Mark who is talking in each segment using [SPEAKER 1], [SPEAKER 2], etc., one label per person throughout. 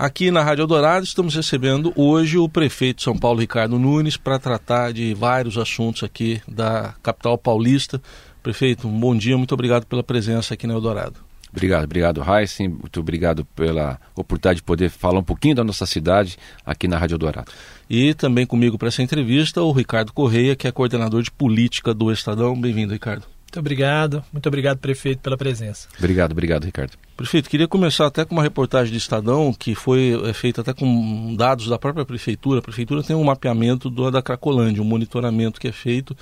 [SPEAKER 1] Aqui na Rádio Eldorado estamos recebendo hoje o prefeito de São Paulo, Ricardo Nunes, para tratar de vários assuntos aqui da capital paulista. Prefeito, um bom dia, muito obrigado pela presença aqui na Eldorado.
[SPEAKER 2] Obrigado, obrigado, Heisen. Muito obrigado pela oportunidade de poder falar um pouquinho da nossa cidade aqui na Rádio Eldorado.
[SPEAKER 1] E também comigo para essa entrevista o Ricardo Correia, que é coordenador de política do Estadão. Bem-vindo, Ricardo.
[SPEAKER 3] Muito obrigado, muito obrigado, prefeito, pela presença.
[SPEAKER 2] Obrigado, obrigado, Ricardo.
[SPEAKER 1] Prefeito, queria começar até com uma reportagem do Estadão que foi é, feita até com dados da própria prefeitura. A prefeitura tem um mapeamento do, da Cracolândia, um monitoramento que é feito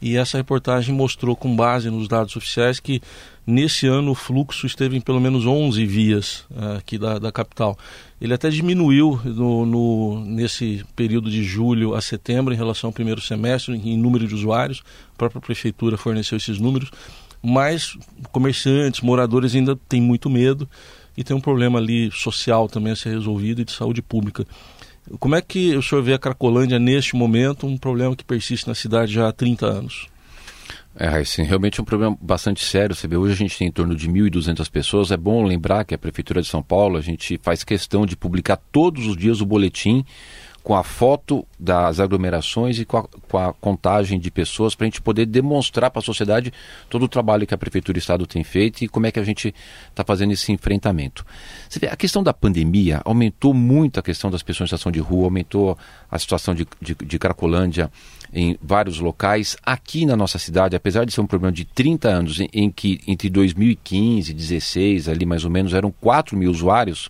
[SPEAKER 1] e essa reportagem mostrou, com base nos dados oficiais, que nesse ano o fluxo esteve em pelo menos 11 vias uh, aqui da, da capital. Ele até diminuiu no, no, nesse período de julho a setembro em relação ao primeiro semestre em número de usuários. A própria prefeitura forneceu esses números, mas comerciantes, moradores ainda têm muito medo e tem um problema ali social também a ser resolvido e de saúde pública. Como é que o senhor vê a Cracolândia neste momento, um problema que persiste na cidade já há 30 anos?
[SPEAKER 2] É, sim, realmente é um problema bastante sério. Você vê, hoje a gente tem em torno de 1.200 pessoas. É bom lembrar que a Prefeitura de São Paulo, a gente faz questão de publicar todos os dias o boletim com a foto das aglomerações e com a, com a contagem de pessoas para a gente poder demonstrar para a sociedade todo o trabalho que a Prefeitura e o Estado têm feito e como é que a gente está fazendo esse enfrentamento. Você vê, a questão da pandemia aumentou muito a questão das pessoas em situação de rua, aumentou a situação de, de, de Cracolândia em vários locais. Aqui na nossa cidade, apesar de ser um problema de 30 anos, em, em que entre 2015 e 2016, ali mais ou menos, eram 4 mil usuários,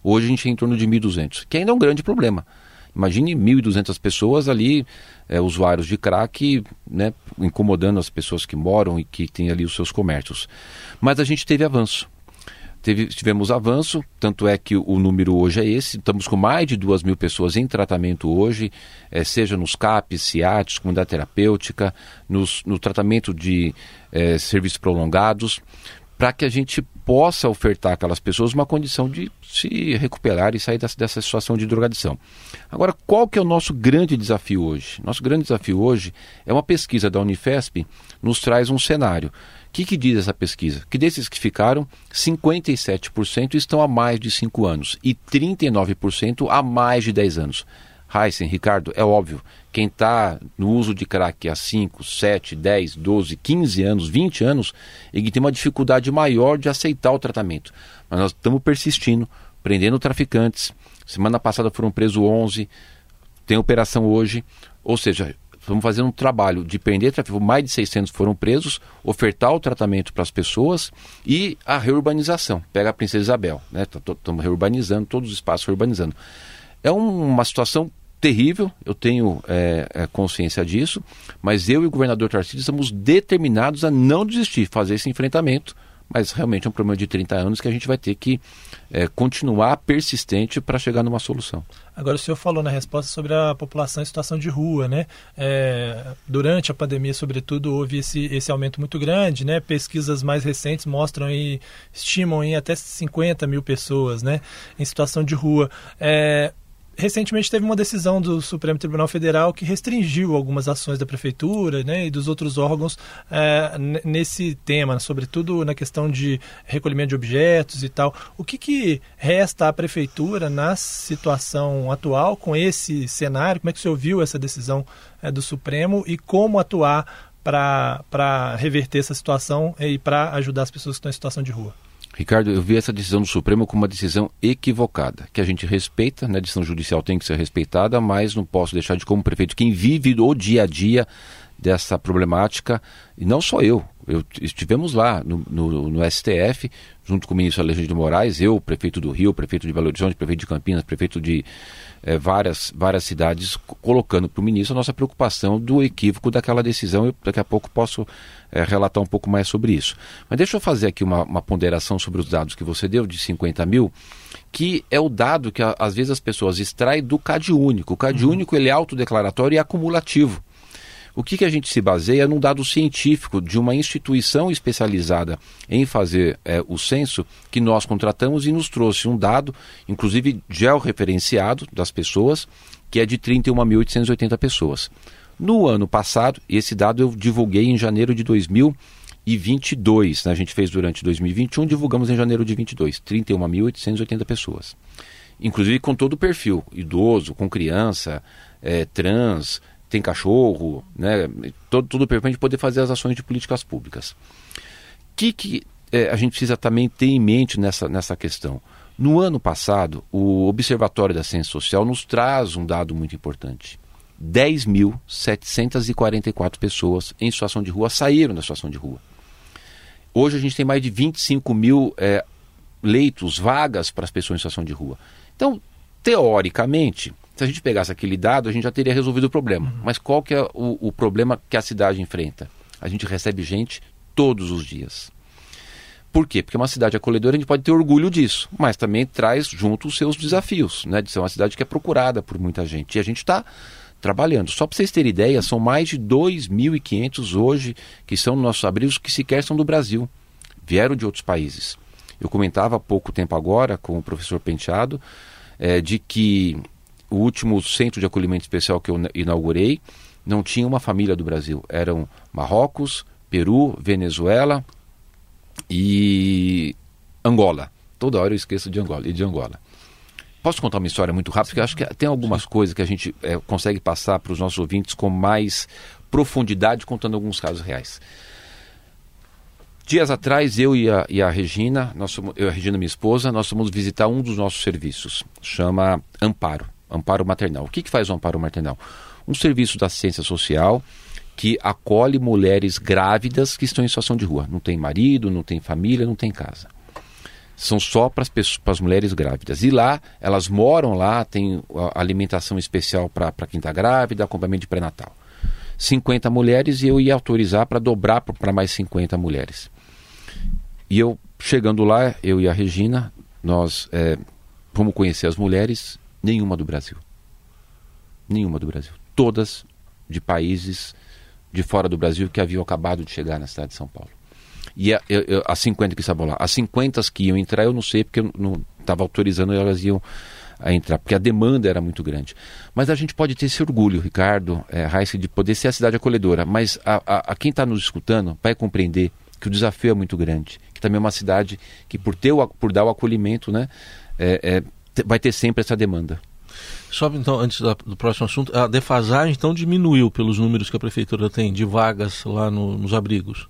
[SPEAKER 2] hoje a gente é em torno de 1.200, que ainda é um grande problema. Imagine 1.200 pessoas ali, é, usuários de crack, né, incomodando as pessoas que moram e que têm ali os seus comércios. Mas a gente teve avanço. Teve, tivemos avanço, tanto é que o número hoje é esse. Estamos com mais de duas mil pessoas em tratamento hoje, é, seja nos CAPs, CIATs, comunidade terapêutica, nos, no tratamento de é, serviços prolongados para que a gente possa ofertar àquelas pessoas uma condição de se recuperar e sair dessa, dessa, situação de drogadição. Agora, qual que é o nosso grande desafio hoje? Nosso grande desafio hoje é uma pesquisa da Unifesp nos traz um cenário. O que, que diz essa pesquisa? Que desses que ficaram, 57% estão há mais de 5 anos e 39% há mais de 10 anos. Heisen, Ricardo, é óbvio, quem está no uso de crack há 5, 7, 10, 12, 15 anos, 20 anos, ele tem uma dificuldade maior de aceitar o tratamento. Mas nós estamos persistindo, prendendo traficantes. Semana passada foram presos 11, tem operação hoje. Ou seja, estamos fazendo um trabalho de prender traficantes, mais de 600 foram presos, ofertar o tratamento para as pessoas e a reurbanização. Pega a Princesa Isabel, né? Estamos reurbanizando, todos os espaços reurbanizando. É uma situação terrível, eu tenho é, é, consciência disso, mas eu e o governador Tarcísio estamos determinados a não desistir, fazer esse enfrentamento, mas realmente é um problema de 30 anos que a gente vai ter que é, continuar persistente para chegar numa solução.
[SPEAKER 3] Agora, o senhor falou na resposta sobre a população em situação de rua, né? É, durante a pandemia, sobretudo, houve esse, esse aumento muito grande, né? Pesquisas mais recentes mostram e estimam em até 50 mil pessoas, né? Em situação de rua. É, recentemente teve uma decisão do Supremo Tribunal Federal que restringiu algumas ações da prefeitura né, e dos outros órgãos é, nesse tema, sobretudo na questão de recolhimento de objetos e tal. O que, que resta à prefeitura na situação atual com esse cenário? Como é que você ouviu essa decisão é, do Supremo e como atuar para reverter essa situação e para ajudar as pessoas que estão em situação de rua?
[SPEAKER 2] Ricardo, eu vi essa decisão do Supremo como uma decisão equivocada, que a gente respeita, né? a decisão judicial tem que ser respeitada, mas não posso deixar de, como prefeito, quem vive o dia a dia dessa problemática, e não só eu, eu estivemos lá no, no, no, STF, junto com o ministro Alexandre de Moraes, eu, prefeito do Rio, prefeito de Belo Horizonte, prefeito de Campinas, prefeito de é, várias, várias cidades, colocando para o ministro a nossa preocupação do equívoco daquela decisão. Eu daqui a pouco posso é, relatar um pouco mais sobre isso. Mas deixa eu fazer aqui uma, uma ponderação sobre os dados que você deu, de 50 mil, que é o dado que às vezes as pessoas extraem do CAD único. O CAD uhum. único ele é autodeclaratório e acumulativo. O que, que a gente se baseia num dado científico de uma instituição especializada em fazer é, o censo que nós contratamos e nos trouxe um dado, inclusive georreferenciado das pessoas, que é de 31.880 pessoas. No ano passado, esse dado eu divulguei em janeiro de 2022. Né? A gente fez durante 2021, divulgamos em janeiro de 22, 31.880 pessoas. inclusive com todo o perfil, idoso, com criança, é, trans, tem cachorro, né? Todo, todo o perfil para a gente poder fazer as ações de políticas públicas. O que, que é, a gente precisa também ter em mente nessa, nessa questão? No ano passado, o Observatório da Ciência Social nos traz um dado muito importante. 10.744 pessoas em situação de rua saíram da situação de rua. Hoje a gente tem mais de 25 mil é, leitos, vagas para as pessoas em situação de rua. Então, teoricamente, se a gente pegasse aquele dado, a gente já teria resolvido o problema. Uhum. Mas qual que é o, o problema que a cidade enfrenta? A gente recebe gente todos os dias. Por quê? Porque uma cidade acolhedora, a gente pode ter orgulho disso, mas também traz junto os seus desafios, né? De ser uma cidade que é procurada por muita gente. E a gente está trabalhando. Só para vocês terem ideia, são mais de 2.500 hoje que são nos nossos abrigos que sequer são do Brasil. Vieram de outros países. Eu comentava há pouco tempo agora com o professor Penteado é, de que o último centro de acolhimento especial que eu inaugurei não tinha uma família do Brasil. Eram Marrocos, Peru, Venezuela e Angola. Toda hora eu esqueço de Angola e de Angola. Posso contar uma história muito rápida? Porque acho que tem algumas coisas que a gente é, consegue passar para os nossos ouvintes com mais profundidade, contando alguns casos reais. Dias atrás, eu e a, e a Regina, nós eu e a Regina, minha esposa, nós fomos visitar um dos nossos serviços. Chama Amparo, Amparo Maternal. O que, que faz o Amparo Maternal? Um serviço da ciência social que acolhe mulheres grávidas que estão em situação de rua. Não tem marido, não tem família, não tem casa são só para as mulheres grávidas. E lá, elas moram lá, tem alimentação especial para quem está grávida, acompanhamento de pré-natal. 50 mulheres e eu ia autorizar para dobrar para mais 50 mulheres. E eu, chegando lá, eu e a Regina, nós é, fomos conhecer as mulheres, nenhuma do Brasil. Nenhuma do Brasil. Todas de países de fora do Brasil que haviam acabado de chegar na cidade de São Paulo. E a, eu, as 50 que estavam lá. As 50 que iam entrar, eu não sei, porque eu não estava autorizando elas iam a entrar, porque a demanda era muito grande. Mas a gente pode ter esse orgulho, Ricardo, é, Heiss, de poder ser a cidade acolhedora. Mas a, a, a quem está nos escutando vai compreender que o desafio é muito grande, que também é uma cidade que, por, ter o, por dar o acolhimento, né, é, é, vai ter sempre essa demanda.
[SPEAKER 1] Só então, antes do próximo assunto, a defasagem então diminuiu pelos números que a prefeitura tem de vagas lá no, nos abrigos?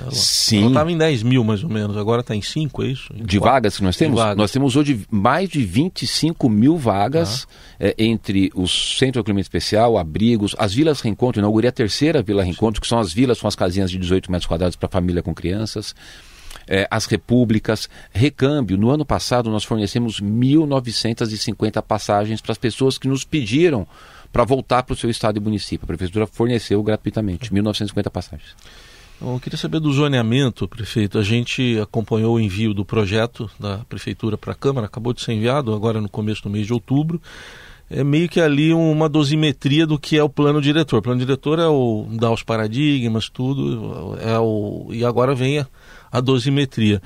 [SPEAKER 2] Ela, Sim. Ela
[SPEAKER 1] estava em 10 mil mais ou menos, agora está em 5, é isso?
[SPEAKER 2] Em de quatro? vagas que nós temos? Nós temos hoje mais de 25 mil vagas ah. é, entre os centros de acolhimento especial, abrigos, as vilas reencontro. Inaugurei a terceira vila reencontro, que são as vilas com as casinhas de 18 metros quadrados para família com crianças. É, as repúblicas, recâmbio. No ano passado nós fornecemos 1.950 passagens para as pessoas que nos pediram para voltar para o seu estado e município. A prefeitura forneceu gratuitamente 1.950 passagens.
[SPEAKER 1] Eu queria saber do zoneamento, prefeito. A gente acompanhou o envio do projeto da prefeitura para a Câmara, acabou de ser enviado agora no começo do mês de outubro. É meio que ali uma dosimetria do que é o plano diretor. O plano diretor é o dar os paradigmas, tudo, é o e agora vem a, a dosimetria.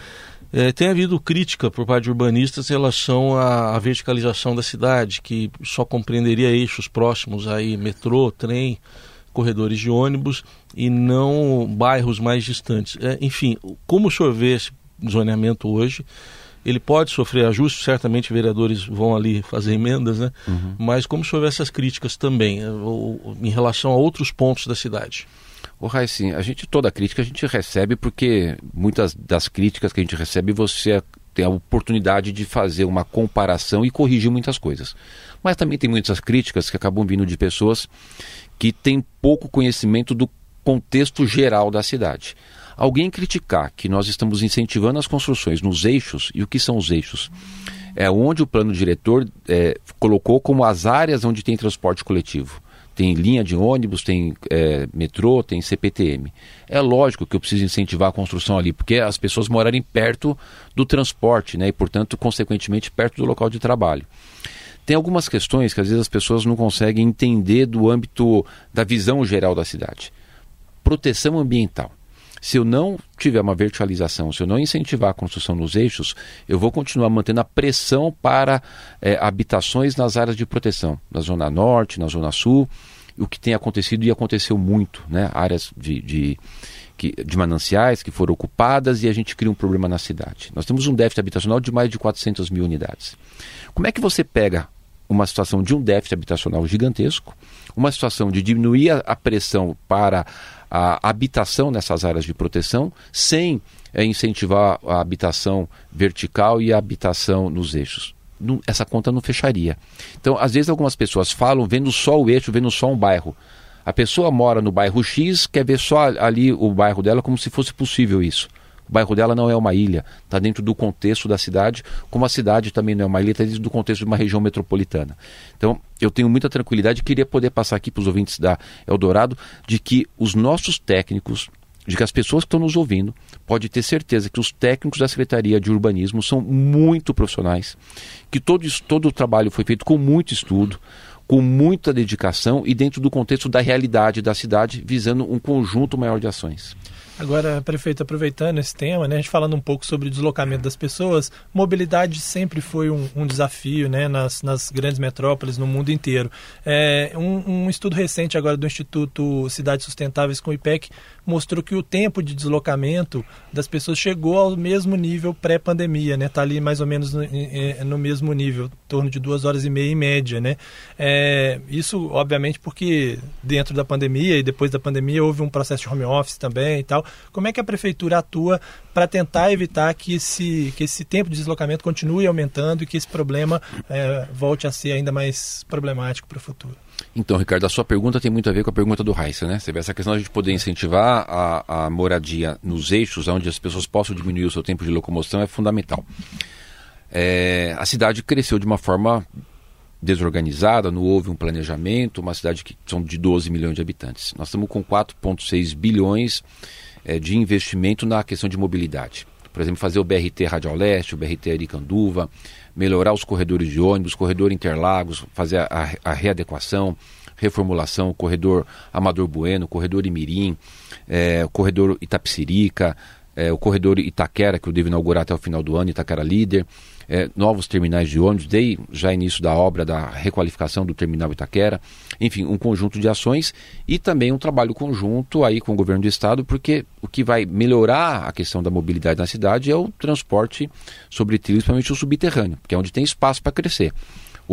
[SPEAKER 1] É, tem havido crítica por parte de urbanistas em relação à, à, verticalização da cidade, que só compreenderia eixos próximos aí, metrô, trem, corredores de ônibus e não bairros mais distantes. É, enfim, como o senhor vê esse zoneamento hoje? Ele pode sofrer ajustes, certamente vereadores vão ali fazer emendas, né? Uhum. Mas como senhor vê essas críticas também, é, em relação a outros pontos da cidade?
[SPEAKER 2] O sim, a gente toda a crítica a gente recebe porque muitas das críticas que a gente recebe você tem a oportunidade de fazer uma comparação e corrigir muitas coisas. Mas também tem muitas críticas que acabam vindo de pessoas que têm pouco conhecimento do contexto geral da cidade. Alguém criticar que nós estamos incentivando as construções nos eixos, e o que são os eixos? É onde o plano diretor é, colocou como as áreas onde tem transporte coletivo. Tem linha de ônibus, tem é, metrô, tem CPTM. É lógico que eu preciso incentivar a construção ali, porque as pessoas morarem perto do transporte, né, e, portanto, consequentemente, perto do local de trabalho tem algumas questões que às vezes as pessoas não conseguem entender do âmbito da visão geral da cidade. Proteção ambiental. Se eu não tiver uma verticalização, se eu não incentivar a construção nos eixos, eu vou continuar mantendo a pressão para é, habitações nas áreas de proteção, na Zona Norte, na Zona Sul, o que tem acontecido e aconteceu muito, né? áreas de, de de mananciais que foram ocupadas e a gente cria um problema na cidade. Nós temos um déficit habitacional de mais de 400 mil unidades. Como é que você pega uma situação de um déficit habitacional gigantesco, uma situação de diminuir a pressão para a habitação nessas áreas de proteção, sem é, incentivar a habitação vertical e a habitação nos eixos? Não, essa conta não fecharia. Então, às vezes, algumas pessoas falam vendo só o eixo, vendo só um bairro. A pessoa mora no bairro X, quer ver só ali o bairro dela como se fosse possível isso. O bairro dela não é uma ilha, está dentro do contexto da cidade, como a cidade também não é uma ilha, está dentro do contexto de uma região metropolitana. Então, eu tenho muita tranquilidade e queria poder passar aqui para os ouvintes da Eldorado de que os nossos técnicos, de que as pessoas que estão nos ouvindo, pode ter certeza que os técnicos da Secretaria de Urbanismo são muito profissionais, que todo, todo o trabalho foi feito com muito estudo, com muita dedicação e dentro do contexto da realidade da cidade, visando um conjunto maior de ações.
[SPEAKER 3] Agora, prefeito, aproveitando esse tema, né, a gente falando um pouco sobre o deslocamento das pessoas, mobilidade sempre foi um, um desafio né, nas, nas, grandes metrópoles no mundo inteiro. É, um, um, estudo recente agora do Instituto Cidades Sustentáveis com o IPEC mostrou que o tempo de deslocamento das pessoas chegou ao mesmo nível pré-pandemia, né? Está ali mais ou menos no, no, mesmo nível, em torno de duas horas e meia em média, né? É, isso, obviamente, porque dentro da pandemia e depois da pandemia houve um processo de home office também e tal. Como é que a prefeitura atua para tentar evitar que esse, que esse tempo de deslocamento continue aumentando e que esse problema é, volte a ser ainda mais problemático para o futuro?
[SPEAKER 2] Então, Ricardo, a sua pergunta tem muito a ver com a pergunta do Raíssa, né? Você vê essa questão de a gente poder incentivar a, a moradia nos eixos, onde as pessoas possam diminuir o seu tempo de locomoção, é fundamental. É, a cidade cresceu de uma forma desorganizada, não houve um planejamento, uma cidade que são de 12 milhões de habitantes. Nós estamos com 4,6 bilhões é, de investimento na questão de mobilidade. Por exemplo, fazer o BRT Radial Leste, o BRT Aricanduva, melhorar os corredores de ônibus, corredor Interlagos, fazer a, a readequação, reformulação, corredor Amador Bueno, corredor Imirim, é, corredor Itapsirica, é, o corredor Itaquera, que eu devo inaugurar até o final do ano, Itaquera Líder, é, novos terminais de ônibus, dei já início da obra da requalificação do terminal Itaquera, enfim, um conjunto de ações e também um trabalho conjunto aí com o governo do estado, porque o que vai melhorar a questão da mobilidade na cidade é o transporte sobre trilhos, principalmente o subterrâneo, que é onde tem espaço para crescer.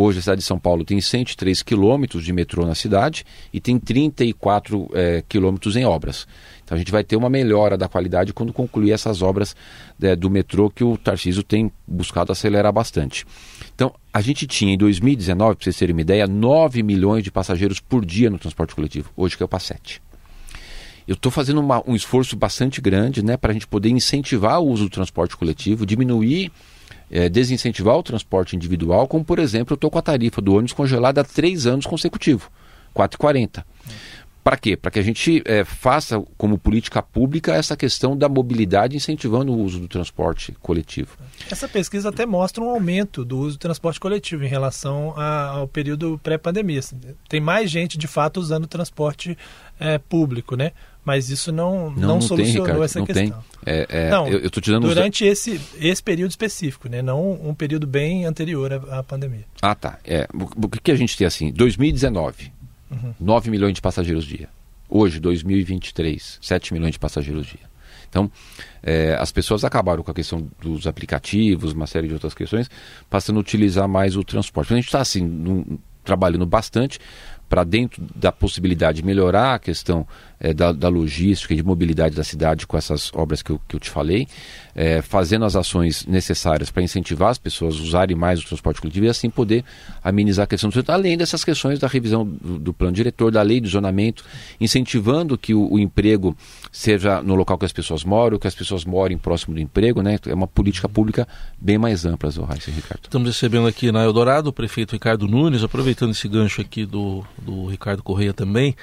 [SPEAKER 2] Hoje a cidade de São Paulo tem 103 quilômetros de metrô na cidade e tem 34 é, quilômetros em obras. Então a gente vai ter uma melhora da qualidade quando concluir essas obras é, do metrô que o Tarcísio tem buscado acelerar bastante. Então a gente tinha em 2019, para vocês terem uma ideia, 9 milhões de passageiros por dia no transporte coletivo. Hoje caiu para 7. Eu estou fazendo uma, um esforço bastante grande né, para a gente poder incentivar o uso do transporte coletivo, diminuir é, desincentivar o transporte individual, como por exemplo, eu estou com a tarifa do ônibus congelada há três anos consecutivos, 4,40. Para quê? Para que a gente é, faça como política pública essa questão da mobilidade incentivando o uso do transporte coletivo.
[SPEAKER 3] Essa pesquisa até mostra um aumento do uso do transporte coletivo em relação a, ao período pré-pandemia. Tem mais gente de fato usando o transporte é, público, né? Mas isso não, não, não, solucionou tem, Ricardo, essa
[SPEAKER 2] não
[SPEAKER 3] questão.
[SPEAKER 2] Tem. É, é, não, eu, eu te dando
[SPEAKER 3] durante uns... esse, esse período específico, né? não um período bem anterior à, à pandemia.
[SPEAKER 2] Ah, tá. É, o, o que a gente tem assim? 2019, uhum. 9 milhões de passageiros dia. Hoje, 2023, 7 milhões de passageiros dia. Então, é, as pessoas acabaram com a questão dos aplicativos, uma série de outras questões, passando a utilizar mais o transporte. A gente está assim, num, trabalhando bastante para dentro da possibilidade de melhorar a questão é, da, da, logística e de mobilidade da cidade com essas obras que eu, que eu te falei, é, fazendo as ações necessárias para incentivar as pessoas a usarem mais o transporte coletivo e assim poder amenizar a questão do setor, além dessas questões da revisão do, do plano diretor, da lei do zonamento, incentivando que o, o, emprego seja no local que as pessoas moram, que as pessoas morem próximo do emprego, né? É uma política pública bem mais ampla, Raíssa e Ricardo.
[SPEAKER 1] Estamos recebendo aqui na Eldorado o prefeito Ricardo Nunes, aproveitando esse gancho aqui do, do Ricardo Correia também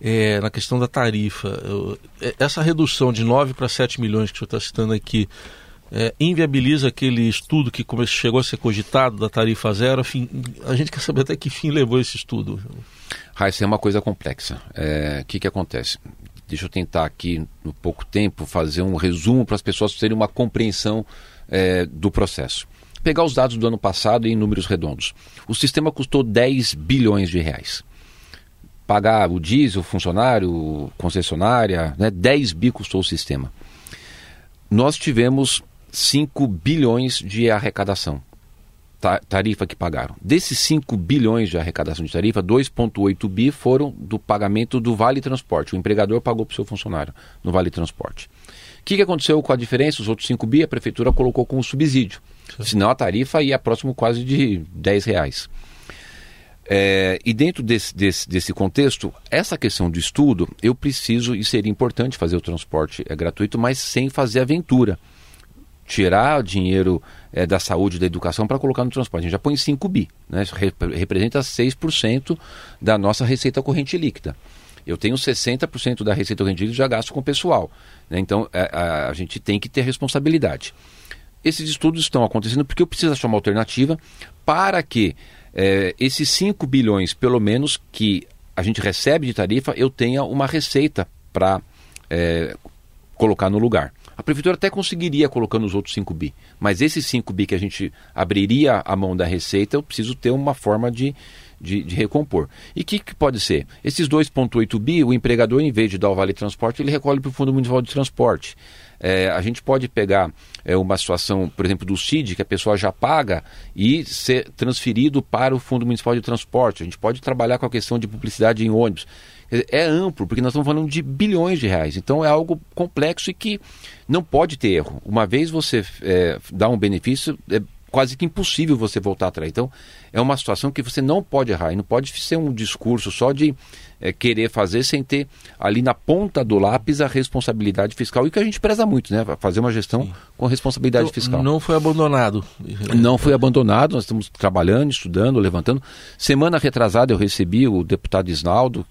[SPEAKER 1] é, na questão da tarifa. Eu, é, essa redução de 9 para 7 milhões que o senhor está citando aqui é, inviabiliza aquele estudo que chegou a ser cogitado da tarifa zero? Afim, a gente quer saber até que fim levou esse estudo.
[SPEAKER 2] Raíssa, é uma coisa complexa. O é, que, que acontece? Deixa eu tentar aqui, no pouco tempo, fazer um resumo para as pessoas terem uma compreensão é, do processo. Pegar os dados do ano passado em números redondos. O sistema custou 10 bilhões de reais pagar o diesel, funcionário, concessionária, né? 10 bi custou o sistema. Nós tivemos 5 bilhões de arrecadação, tarifa que pagaram. Desses 5 bilhões de arrecadação de tarifa, 2,8 bi foram do pagamento do Vale Transporte. O empregador pagou para o seu funcionário no Vale Transporte. O que, que aconteceu com a diferença? Os outros 5 bi a prefeitura colocou como subsídio. Sim. Senão a tarifa ia próximo quase de 10 reais. É, e dentro desse, desse, desse, contexto, essa questão do estudo, eu preciso, e seria importante fazer o transporte é, gratuito, mas sem fazer aventura. Tirar dinheiro é, da saúde da educação para colocar no transporte. A gente já põe 5 bi, né? Isso representa 6% da nossa receita corrente líquida. Eu tenho 60% da receita corrente líquida já gasto com o pessoal. Né? Então, é, a, a gente tem que ter responsabilidade. Esses estudos estão acontecendo porque eu preciso achar uma alternativa para que é, esses 5 bilhões, pelo menos, que a gente recebe de tarifa, eu tenha uma receita para é, colocar no lugar. A prefeitura até conseguiria colocando os outros 5 bi, mas esses 5 bi que a gente abriria a mão da receita, eu preciso ter uma forma de, de, de recompor. E o que, que, pode ser? Esses 2,8 bi, o empregador, em vez de dar o vale transporte, ele recolhe para o Fundo Municipal de Transporte. É, a gente pode pegar é, uma situação, por exemplo, do CID, que a pessoa já paga e ser transferido para o Fundo Municipal de Transporte. A gente pode trabalhar com a questão de publicidade em ônibus. É amplo, porque nós estamos falando de bilhões de reais. Então é algo complexo e que não pode ter erro. Uma vez você é, dá um benefício, é quase que impossível você voltar atrás. Então, é uma situação que você não pode errar. E não pode ser um discurso só de é, querer fazer sem ter ali na ponta do lápis a responsabilidade fiscal. E que a gente preza muito, né? Fazer uma gestão Sim. com responsabilidade então, fiscal.
[SPEAKER 1] Não foi abandonado.
[SPEAKER 2] Não foi abandonado. Nós estamos trabalhando, estudando, levantando. Semana retrasada eu recebi o deputado Isnaldo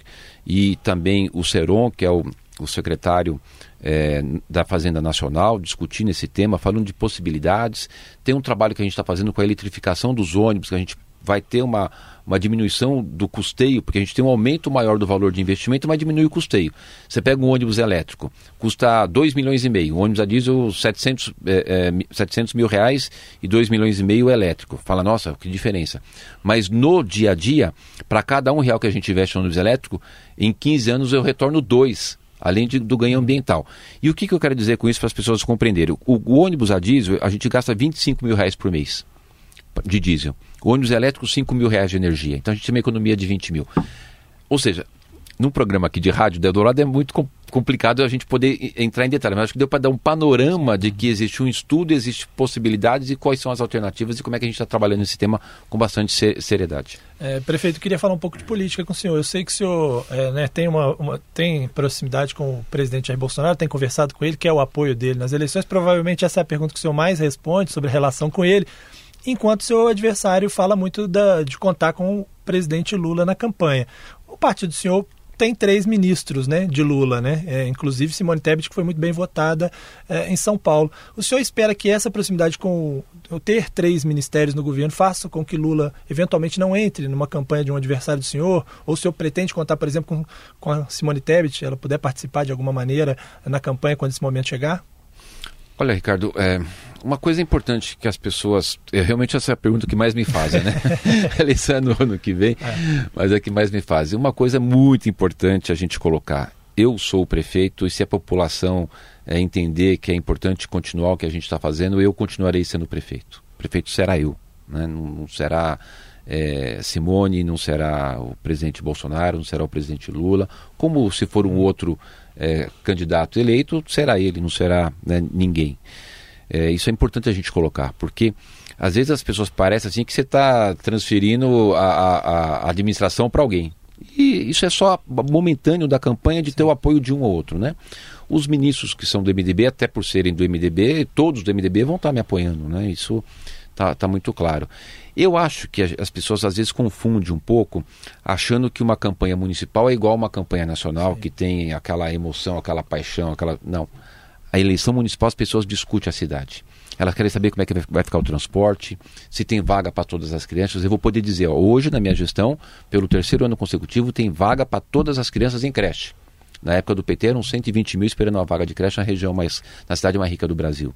[SPEAKER 2] e também o Seron, que é o, o secretário é, da Fazenda Nacional, discutindo esse tema, falando de possibilidades. Tem um trabalho que a gente está fazendo com a eletrificação dos ônibus, que a gente vai ter uma, uma diminuição do custeio, porque a gente tem um aumento maior do valor de investimento, mas diminui o custeio. Você pega um ônibus elétrico, custa 2 milhões e meio, um ônibus a diesel 700, é, é, 700 mil reais e 2 milhões e meio elétrico. Fala, nossa, que diferença. Mas no dia a dia, para cada um real que a gente investe no ônibus elétrico, em 15 anos eu retorno dois além de, do ganho ambiental. E o que, que eu quero dizer com isso para as pessoas compreenderem? O, o, ônibus a diesel, a gente gasta 25 mil reais por mês de diesel. O ônibus elétrico, 5 mil reais de energia. Então a gente tem uma economia de 20 mil. Ou seja, num programa aqui de rádio da Eldorado é muito complicado a gente poder entrar em detalhes, mas acho que deu para dar um panorama de que existe um estudo, existe possibilidades e quais são as alternativas e como é que a gente está trabalhando esse tema com bastante seriedade.
[SPEAKER 3] É, prefeito, queria falar um pouco de política com o senhor. Eu sei que o senhor é, né, tem, uma, uma, tem proximidade com o presidente Jair Bolsonaro, tem conversado com ele, quer o apoio dele nas eleições. Provavelmente essa é a pergunta que o senhor mais responde sobre a relação com ele enquanto seu adversário fala muito da, de contar com o presidente Lula na campanha. O partido do senhor tem três ministros né, de Lula, né? É, inclusive Simone Tebet, que foi muito bem votada é, em São Paulo. O senhor espera que essa proximidade com o, ter três ministérios no governo faça com que Lula eventualmente não entre numa campanha de um adversário do senhor? Ou o senhor pretende contar, por exemplo, com, com a Simone Tebet, ela puder participar de alguma maneira na campanha quando esse momento chegar?
[SPEAKER 2] Olha, Ricardo, é, uma coisa importante que as pessoas. É, realmente essa é a pergunta que mais me fazem, né? Eleição é no ano que vem, é. mas é que mais me fazem. Uma coisa muito importante a gente colocar. Eu sou o prefeito e se a população é, entender que é importante continuar o que a gente está fazendo, eu continuarei sendo prefeito. O prefeito será eu, né? não, não será é, Simone, não será o presidente Bolsonaro, não será o presidente Lula. Como se for um outro é, candidato eleito, será ele, não será né, ninguém. É, isso é importante a gente colocar, porque às vezes as pessoas parecem assim que você está transferindo a, a, a administração para alguém. E isso é só momentâneo da campanha de ter o apoio de um ou outro, né? Os ministros que são do MDB, até por serem do MDB, todos do MDB vão estar tá me apoiando, né? Isso está tá muito claro. Eu acho que as pessoas às vezes confundem um pouco, achando que uma campanha municipal é igual a uma campanha nacional, Sim. que tem aquela emoção, aquela paixão, aquela. Não. A eleição municipal as pessoas discutem a cidade. Elas querem saber como é que vai ficar o transporte, se tem vaga para todas as crianças. Eu vou poder dizer, ó, hoje na minha gestão, pelo terceiro ano consecutivo, tem vaga para todas as crianças em creche. Na época do PT eram 120 mil esperando uma vaga de creche na região mais, na cidade mais rica do Brasil.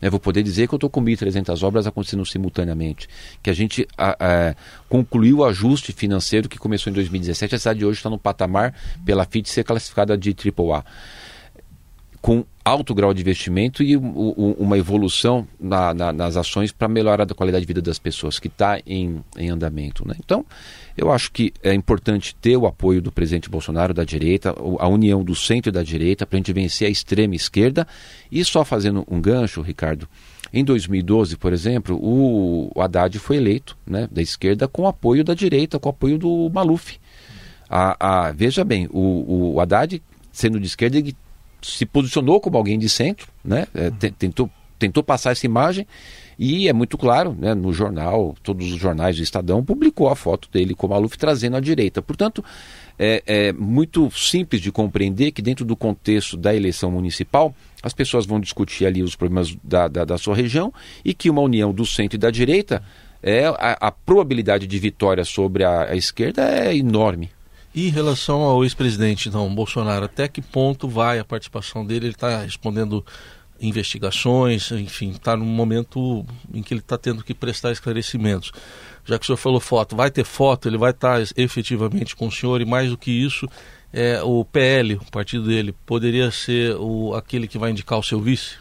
[SPEAKER 2] Né? Vou poder dizer que eu estou com 1.300 obras acontecendo simultaneamente. Que a gente a, a, concluiu o ajuste financeiro que começou em 2017. A cidade de hoje está no patamar pela FIT ser classificada de AAA com alto grau de investimento e uma evolução na, na, nas ações para melhorar a qualidade de vida das pessoas, que está em, em andamento. Né? Então, eu acho que é importante ter o apoio do presidente Bolsonaro, da direita, a união do centro e da direita, para a gente vencer a extrema esquerda. E só fazendo um gancho, Ricardo, em 2012, por exemplo, o Haddad foi eleito né, da esquerda com apoio da direita, com apoio do Maluf. A, a, veja bem, o, o Haddad, sendo de esquerda, ele se posicionou como alguém de centro, né? É, tentou, tentou passar essa imagem e é muito claro, né, no jornal, todos os jornais do Estadão publicou a foto dele como Maluf trazendo a direita. Portanto, é, é, muito simples de compreender que dentro do contexto da eleição municipal, as pessoas vão discutir ali os problemas da, da, da sua região e que uma união do centro e da direita, é, a, a probabilidade de vitória sobre a, a esquerda é enorme.
[SPEAKER 1] E em relação ao ex-presidente, então, Bolsonaro, até que ponto vai a participação dele? Ele está respondendo investigações, enfim, está num momento em que ele está tendo que prestar esclarecimentos. Já que o senhor falou foto, vai ter foto, ele vai estar tá efetivamente com o senhor, e mais do que isso, é, o PL, o partido dele, poderia ser o, aquele que vai indicar o seu vice?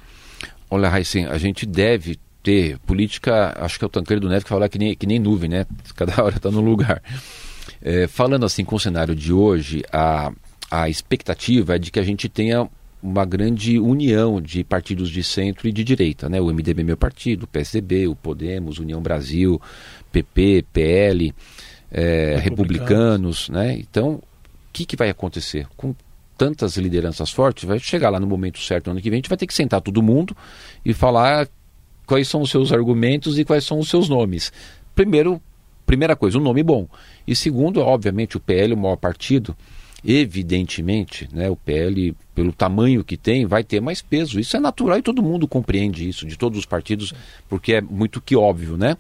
[SPEAKER 2] Olha, Raicen, a gente deve ter política, acho que é o Tancredo Neves que fala que nem, que nem nuvem, né? Cada hora está no lugar. É, falando assim com o cenário de hoje, a, a expectativa é de que a gente tenha uma grande união de partidos de centro e de direita, né? O MDB meu partido, o PSDB, o Podemos, União Brasil, PP, PL, é, republicanos. republicanos, né? Então, o que, que vai acontecer? Com tantas lideranças fortes, vai chegar lá no momento certo, no ano que vem, a gente vai ter que sentar todo mundo e falar quais são os seus argumentos e quais são os seus nomes. Primeiro, primeira coisa, um nome bom. E segundo, obviamente, o PL, o maior partido, evidentemente, né, o PL, pelo tamanho que tem, vai ter mais peso. Isso é natural e todo mundo compreende isso, de todos os partidos, porque é muito que óbvio, né?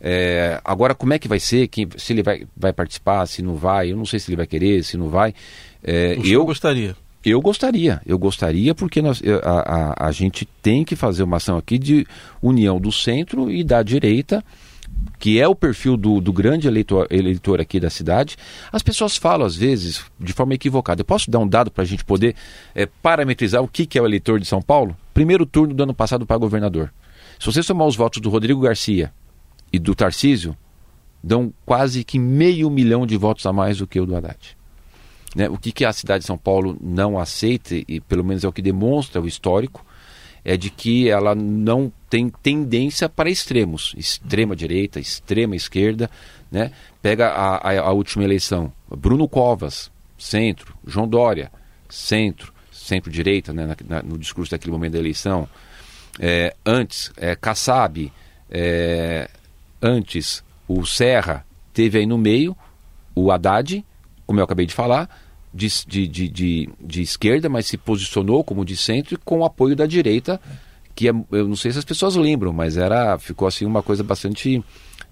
[SPEAKER 2] É, agora, como é que vai ser? Quem, se ele vai, vai participar, se não vai? Eu não sei se ele vai querer, se não vai.
[SPEAKER 1] É, eu gostaria.
[SPEAKER 2] Eu gostaria, eu gostaria porque nós, a, a, a gente tem que fazer uma ação aqui de união do centro e da direita que é o perfil do, do grande eleitor, eleitor aqui da cidade, as pessoas falam, às vezes, de forma equivocada. Eu posso dar um dado para a gente poder é, parametrizar o que, que é o eleitor de São Paulo? Primeiro turno do ano passado para governador. Se você somar os votos do Rodrigo Garcia e do Tarcísio, dão quase que meio milhão de votos a mais do que o do Haddad. Né? O que, que a cidade de São Paulo não aceita, e pelo menos é o que demonstra o histórico, é de que ela não tem tendência para extremos, extrema direita, extrema esquerda, né? Pega a, a, a última eleição, Bruno Covas, centro, João Dória, centro, centro-direita, né? Na, na, no discurso daquele momento da eleição. É, antes, é, Kassab, é, antes o Serra, teve aí no meio o Haddad, como eu acabei de falar, de, de, de, de, esquerda, mas se posicionou como de centro e com o apoio da direita, que é, eu não sei se as pessoas lembram, mas era ficou assim uma coisa bastante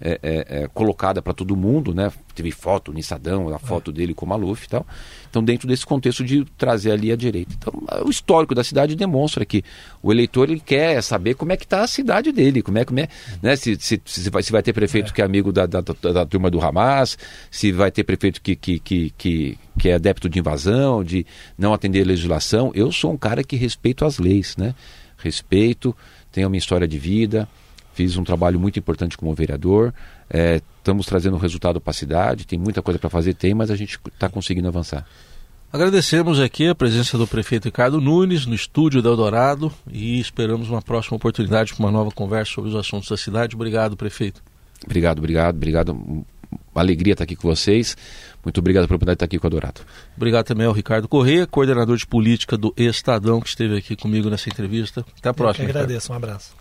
[SPEAKER 2] é, é, é, colocada para todo mundo, né? Teve foto, Nissadão, a foto dele com o Maluf e tal. Então, dentro desse contexto de trazer ali a direita. Então, o histórico da cidade demonstra que o eleitor ele quer saber como é que está a cidade dele, como é, como é né? se, se, se, vai, se vai ter prefeito é. que é amigo da, da, da, da, turma do Hamas, se vai ter prefeito que, que, que, que, que é adepto de invasão, de não atender a legislação. Eu sou um cara que respeito as leis, né? Respeito, tenho uma história de vida, Fiz um trabalho muito importante como vereador. É, estamos trazendo resultado para a cidade. Tem muita coisa para fazer, tem, mas a gente está conseguindo avançar.
[SPEAKER 1] Agradecemos aqui a presença do prefeito Ricardo Nunes no estúdio da Eldorado e esperamos uma próxima oportunidade para uma nova conversa sobre os assuntos da cidade. Obrigado, prefeito.
[SPEAKER 2] Obrigado, obrigado, obrigado. Uma alegria estar aqui com vocês. Muito obrigado pela oportunidade de estar aqui com o Adorado.
[SPEAKER 1] Obrigado também ao Ricardo Corrêa, coordenador de política do Estadão, que esteve aqui comigo nessa entrevista. Até a próxima.
[SPEAKER 3] Eu que agradeço, um abraço.